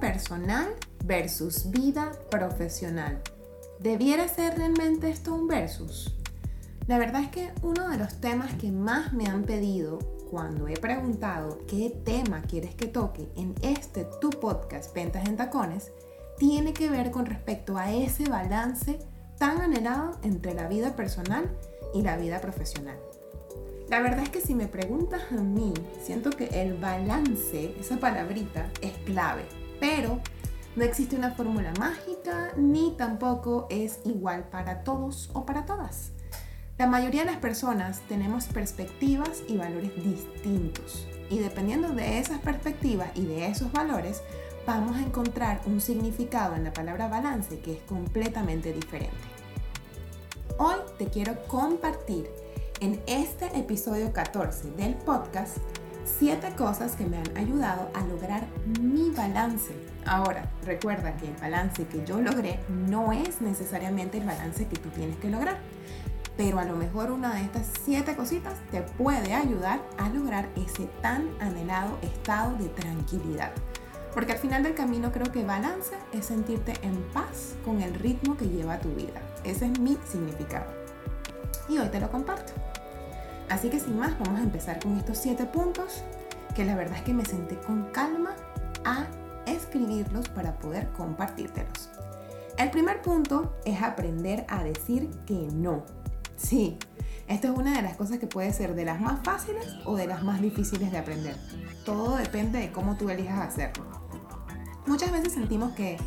Personal versus vida profesional. ¿Debiera ser realmente esto un versus? La verdad es que uno de los temas que más me han pedido cuando he preguntado qué tema quieres que toque en este tu podcast Ventas en Tacones tiene que ver con respecto a ese balance tan anhelado entre la vida personal y la vida profesional. La verdad es que si me preguntas a mí, siento que el balance, esa palabrita, es clave, pero no existe una fórmula mágica ni tampoco es igual para todos o para todas. La mayoría de las personas tenemos perspectivas y valores distintos y dependiendo de esas perspectivas y de esos valores, vamos a encontrar un significado en la palabra balance que es completamente diferente. Hoy te quiero compartir en este episodio 14 del podcast 7 cosas que me han ayudado a lograr mi balance. Ahora, recuerda que el balance que yo logré no es necesariamente el balance que tú tienes que lograr, pero a lo mejor una de estas 7 cositas te puede ayudar a lograr ese tan anhelado estado de tranquilidad. Porque al final del camino creo que balance es sentirte en paz con el ritmo que lleva tu vida. Ese es mi significado. Y hoy te lo comparto. Así que sin más, vamos a empezar con estos siete puntos que la verdad es que me senté con calma a escribirlos para poder compartírtelos. El primer punto es aprender a decir que no. Sí, esto es una de las cosas que puede ser de las más fáciles o de las más difíciles de aprender. Todo depende de cómo tú elijas hacerlo. Muchas veces sentimos que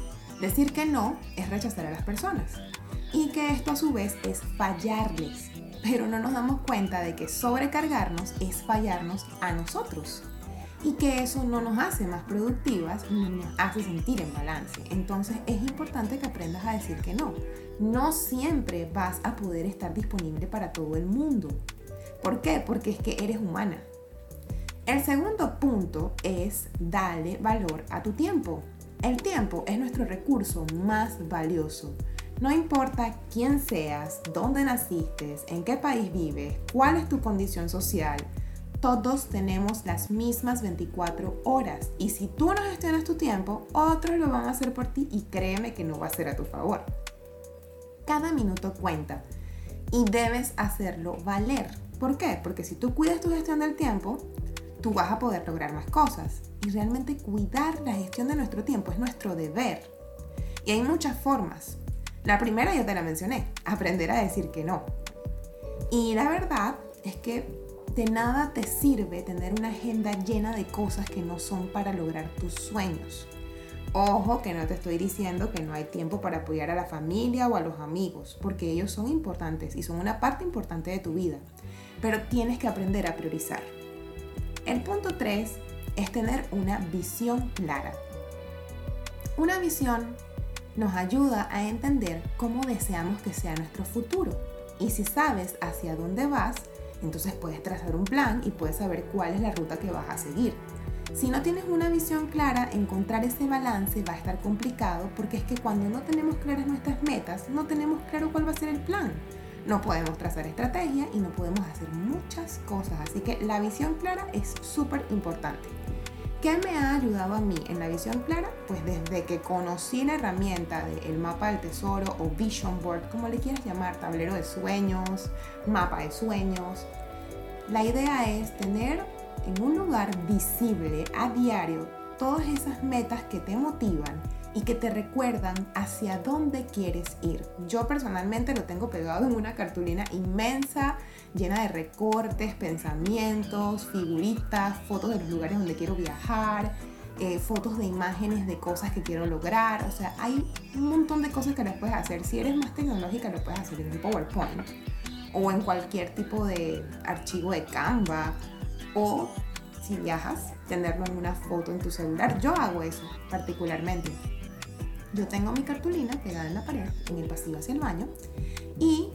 decir que no es rechazar a las personas y que esto a su vez es fallarles, pero no nos damos cuenta de que sobrecargarnos es fallarnos a nosotros y que eso no nos hace más productivas ni nos hace sentir en balance. Entonces es importante que aprendas a decir que no. No siempre vas a poder estar disponible para todo el mundo. ¿Por qué? Porque es que eres humana el segundo punto es darle valor a tu tiempo. El tiempo es nuestro recurso más valioso. No importa quién seas, dónde naciste, en qué país vives, cuál es tu condición social, todos tenemos las mismas 24 horas y si tú no gestionas tu tiempo, otros lo van a hacer por ti y créeme que no va a ser a tu favor. Cada minuto cuenta y debes hacerlo valer. ¿Por qué? Porque si tú cuidas tu gestión del tiempo, tú vas a poder lograr más cosas. Y realmente cuidar la gestión de nuestro tiempo es nuestro deber. Y hay muchas formas. La primera ya te la mencioné, aprender a decir que no. Y la verdad es que de nada te sirve tener una agenda llena de cosas que no son para lograr tus sueños. Ojo que no te estoy diciendo que no hay tiempo para apoyar a la familia o a los amigos, porque ellos son importantes y son una parte importante de tu vida. Pero tienes que aprender a priorizar. El punto 3 es tener una visión clara. Una visión nos ayuda a entender cómo deseamos que sea nuestro futuro. Y si sabes hacia dónde vas, entonces puedes trazar un plan y puedes saber cuál es la ruta que vas a seguir. Si no tienes una visión clara, encontrar ese balance va a estar complicado porque es que cuando no tenemos claras nuestras metas, no tenemos claro cuál va a ser el plan no podemos trazar estrategia y no podemos hacer muchas cosas. Así que la visión clara es súper importante. ¿Qué me ha ayudado a mí en la visión clara? Pues desde que conocí la herramienta del mapa del tesoro o vision board, como le quieras llamar, tablero de sueños, mapa de sueños, la idea es tener en un lugar visible a diario todas esas metas que te motivan y que te recuerdan hacia dónde quieres ir. Yo personalmente lo tengo pegado en una cartulina inmensa, llena de recortes, pensamientos, figuritas, fotos de los lugares donde quiero viajar, eh, fotos de imágenes de cosas que quiero lograr. O sea, hay un montón de cosas que las puedes hacer. Si eres más tecnológica, lo puedes hacer en un PowerPoint o en cualquier tipo de archivo de Canva o si viajas, tenerlo en una foto en tu celular. Yo hago eso particularmente. Yo tengo mi cartulina pegada en la pared, en el pasillo hacia el baño, y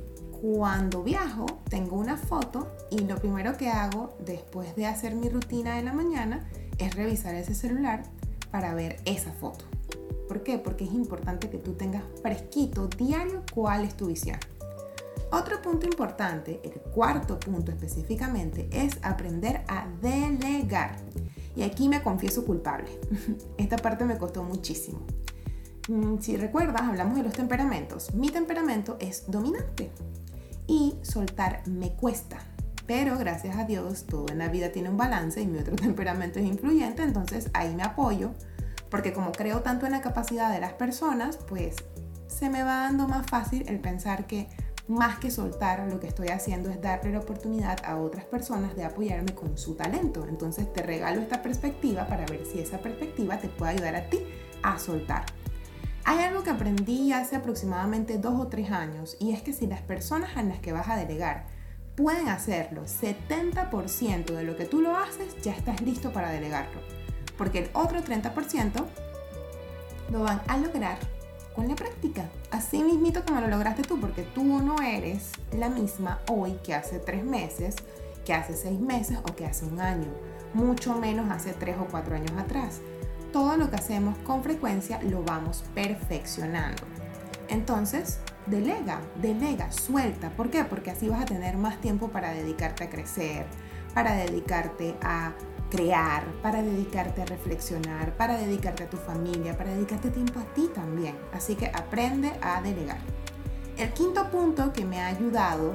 cuando viajo tengo una foto y lo primero que hago después de hacer mi rutina de la mañana es revisar ese celular para ver esa foto. ¿Por qué? Porque es importante que tú tengas fresquito diario cuál es tu visión. Otro punto importante, el cuarto punto específicamente, es aprender a delegar. Y aquí me confieso culpable. Esta parte me costó muchísimo. Mm, si recuerdas, hablamos de los temperamentos. Mi temperamento es dominante y soltar me cuesta. Pero gracias a Dios, todo en la vida tiene un balance y mi otro temperamento es influyente, entonces ahí me apoyo, porque como creo tanto en la capacidad de las personas, pues se me va dando más fácil el pensar que más que soltar, lo que estoy haciendo es darle la oportunidad a otras personas de apoyarme con su talento. Entonces te regalo esta perspectiva para ver si esa perspectiva te puede ayudar a ti a soltar. Hay algo que aprendí hace aproximadamente dos o tres años y es que si las personas en las que vas a delegar pueden hacerlo 70% de lo que tú lo haces, ya estás listo para delegarlo. Porque el otro 30% lo van a lograr con la práctica. Así mismito como lo lograste tú, porque tú no eres la misma hoy que hace tres meses, que hace seis meses o que hace un año, mucho menos hace tres o cuatro años atrás. Todo lo que hacemos con frecuencia lo vamos perfeccionando. Entonces, delega, delega, suelta. ¿Por qué? Porque así vas a tener más tiempo para dedicarte a crecer, para dedicarte a crear, para dedicarte a reflexionar, para dedicarte a tu familia, para dedicarte tiempo a ti también. Así que aprende a delegar. El quinto punto que me ha ayudado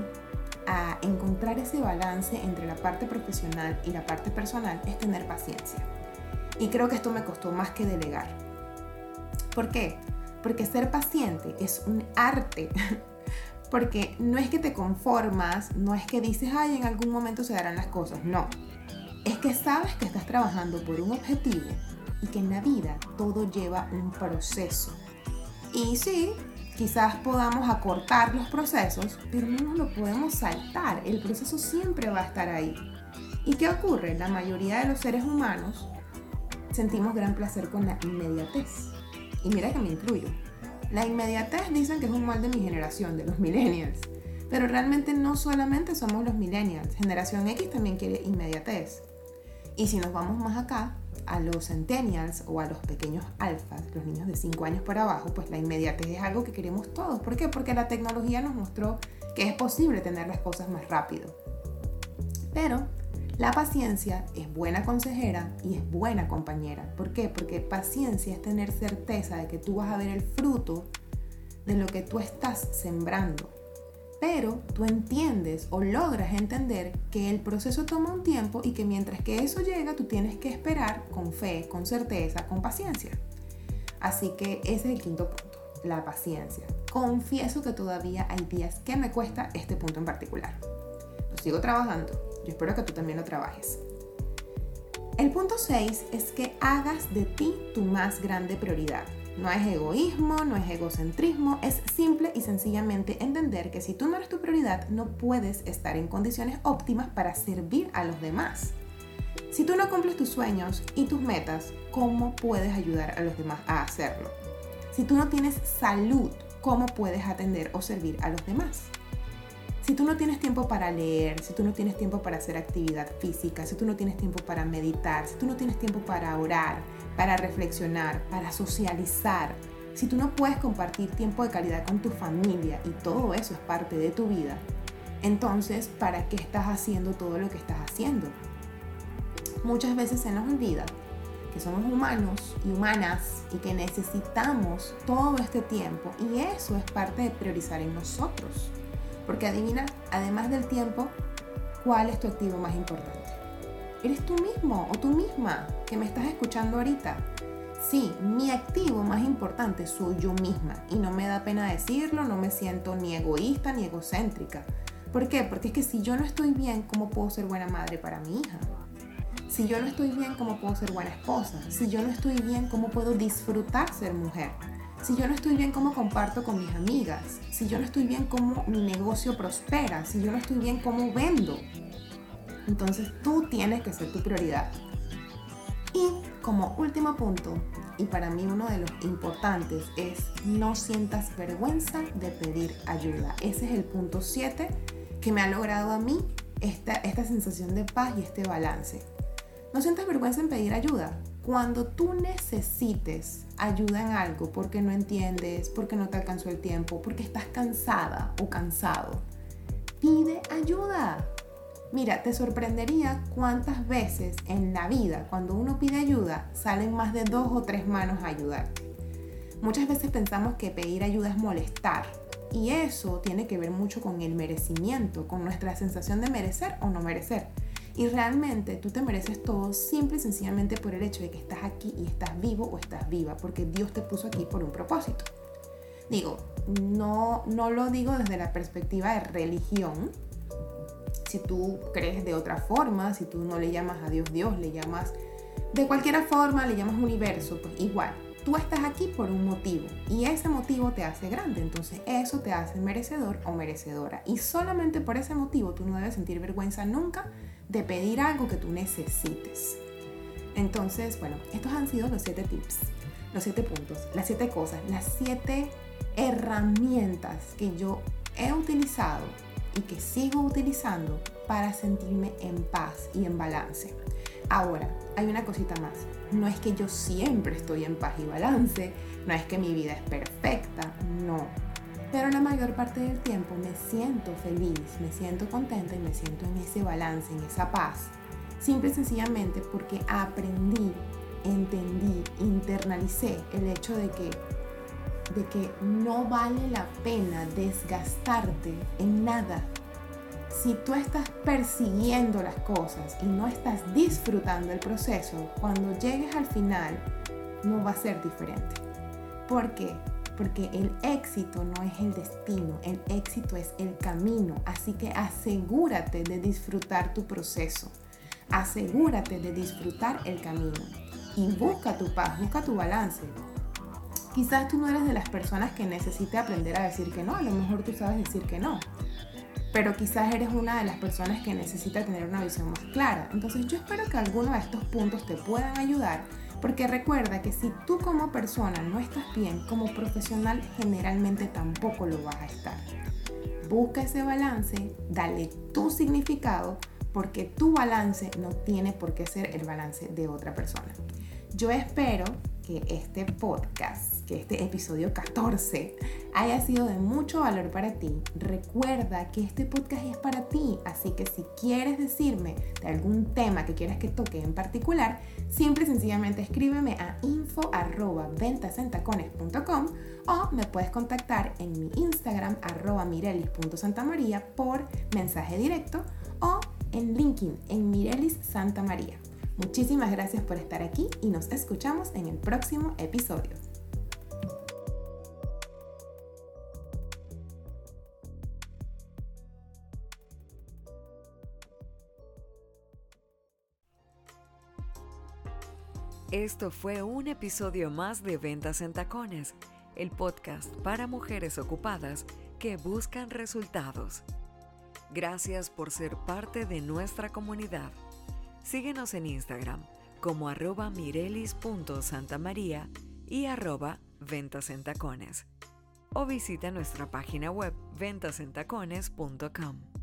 a encontrar ese balance entre la parte profesional y la parte personal es tener paciencia. Y creo que esto me costó más que delegar. ¿Por qué? Porque ser paciente es un arte. Porque no es que te conformas, no es que dices, ay, en algún momento se darán las cosas. No, es que sabes que estás trabajando por un objetivo y que en la vida todo lleva un proceso. Y sí, quizás podamos acortar los procesos, pero no nos lo podemos saltar. El proceso siempre va a estar ahí. ¿Y qué ocurre? La mayoría de los seres humanos sentimos gran placer con la inmediatez. Y mira que me incluyo. La inmediatez dicen que es un mal de mi generación, de los millennials. Pero realmente no solamente somos los millennials. Generación X también quiere inmediatez. Y si nos vamos más acá, a los centennials o a los pequeños alfas, los niños de 5 años para abajo, pues la inmediatez es algo que queremos todos. ¿Por qué? Porque la tecnología nos mostró que es posible tener las cosas más rápido. Pero la paciencia es buena consejera y es buena compañera. ¿Por qué? Porque paciencia es tener certeza de que tú vas a ver el fruto de lo que tú estás sembrando pero tú entiendes o logras entender que el proceso toma un tiempo y que mientras que eso llega, tú tienes que esperar con fe, con certeza, con paciencia. Así que ese es el quinto punto, la paciencia. Confieso que todavía hay días que me cuesta este punto en particular. Lo sigo trabajando. Yo espero que tú también lo trabajes. El punto 6 es que hagas de ti tu más grande prioridad. No es egoísmo, no es egocentrismo, es simple y sencillamente entender que si tú no eres tu prioridad, no puedes estar en condiciones óptimas para servir a los demás. Si tú no cumples tus sueños y tus metas, ¿cómo puedes ayudar a los demás a hacerlo? Si tú no tienes salud, ¿cómo puedes atender o servir a los demás? Si tú no tienes tiempo para leer, si tú no tienes tiempo para hacer actividad física, si tú no tienes tiempo para meditar, si tú no tienes tiempo para orar, para reflexionar, para socializar, si tú no puedes compartir tiempo de calidad con tu familia y todo eso es parte de tu vida, entonces, ¿para qué estás haciendo todo lo que estás haciendo? Muchas veces se nos olvida que somos humanos y humanas y que necesitamos todo este tiempo y eso es parte de priorizar en nosotros. Porque adivina, además del tiempo, ¿cuál es tu activo más importante? Eres tú mismo o tú misma que me estás escuchando ahorita. Sí, mi activo más importante soy yo misma y no me da pena decirlo, no me siento ni egoísta ni egocéntrica. ¿Por qué? Porque es que si yo no estoy bien, ¿cómo puedo ser buena madre para mi hija? Si yo no estoy bien, ¿cómo puedo ser buena esposa? Si yo no estoy bien, ¿cómo puedo disfrutar ser mujer? Si yo no estoy bien, ¿cómo comparto con mis amigas? Si yo no estoy bien, ¿cómo mi negocio prospera? Si yo no estoy bien, ¿cómo vendo? Entonces tú tienes que ser tu prioridad. como último punto, y para mí uno de los importantes, es no sientas vergüenza de pedir ayuda. Ese es el punto 7 que me ha logrado a mí esta, esta sensación de paz y este balance. No sientas vergüenza en pedir ayuda. Cuando tú necesites ayuda en algo porque no entiendes, porque no te alcanzó el tiempo, porque estás cansada o cansado, pide ayuda. Mira, te sorprendería cuántas veces en la vida, cuando uno pide ayuda, salen más de dos o tres manos a ayudarte. Muchas veces pensamos que pedir ayuda es molestar, y eso tiene que ver mucho con el merecimiento, con nuestra sensación de merecer o no merecer. Y realmente tú te mereces todo simple y sencillamente por el hecho de que estás aquí y estás vivo o estás viva, porque Dios te puso aquí por un propósito. Digo, no, no lo digo desde la perspectiva de religión. Si tú crees de otra forma, si tú no le llamas a Dios Dios, le llamas de cualquier forma, le llamas universo, pues igual tú estás aquí por un motivo y ese motivo te hace grande, entonces eso te hace merecedor o merecedora. Y solamente por ese motivo tú no debes sentir vergüenza nunca de pedir algo que tú necesites. Entonces, bueno, estos han sido los siete tips, los siete puntos, las siete cosas, las siete herramientas que yo he utilizado y que sigo utilizando para sentirme en paz y en balance. Ahora, hay una cosita más. No es que yo siempre estoy en paz y balance, no es que mi vida es perfecta, no. Pero la mayor parte del tiempo me siento feliz, me siento contenta y me siento en ese balance, en esa paz. Simple y sencillamente porque aprendí, entendí, internalicé el hecho de que de que no vale la pena desgastarte en nada si tú estás persiguiendo las cosas y no estás disfrutando el proceso, cuando llegues al final no va a ser diferente. ¿Por qué? Porque el éxito no es el destino, el éxito es el camino. Así que asegúrate de disfrutar tu proceso. Asegúrate de disfrutar el camino. Y busca tu paz, busca tu balance. Quizás tú no eres de las personas que necesite aprender a decir que no, a lo mejor tú sabes decir que no pero quizás eres una de las personas que necesita tener una visión más clara. Entonces yo espero que alguno de estos puntos te puedan ayudar, porque recuerda que si tú como persona no estás bien, como profesional generalmente tampoco lo vas a estar. Busca ese balance, dale tu significado, porque tu balance no tiene por qué ser el balance de otra persona. Yo espero que este podcast, que este episodio 14, haya sido de mucho valor para ti. Recuerda que este podcast es para ti, así que si quieres decirme de algún tema que quieras que toque en particular, simple y sencillamente escríbeme a info.ventasentacones.com o me puedes contactar en mi Instagram arroba mirelis.santamaría por mensaje directo o en LinkedIn en Mirelis Santa María. Muchísimas gracias por estar aquí y nos escuchamos en el próximo episodio. Esto fue un episodio más de Ventas en Tacones, el podcast para mujeres ocupadas que buscan resultados. Gracias por ser parte de nuestra comunidad. Síguenos en Instagram como arroba mirelis.santamaría y arroba ventas en tacones. O visita nuestra página web ventasentacones.com.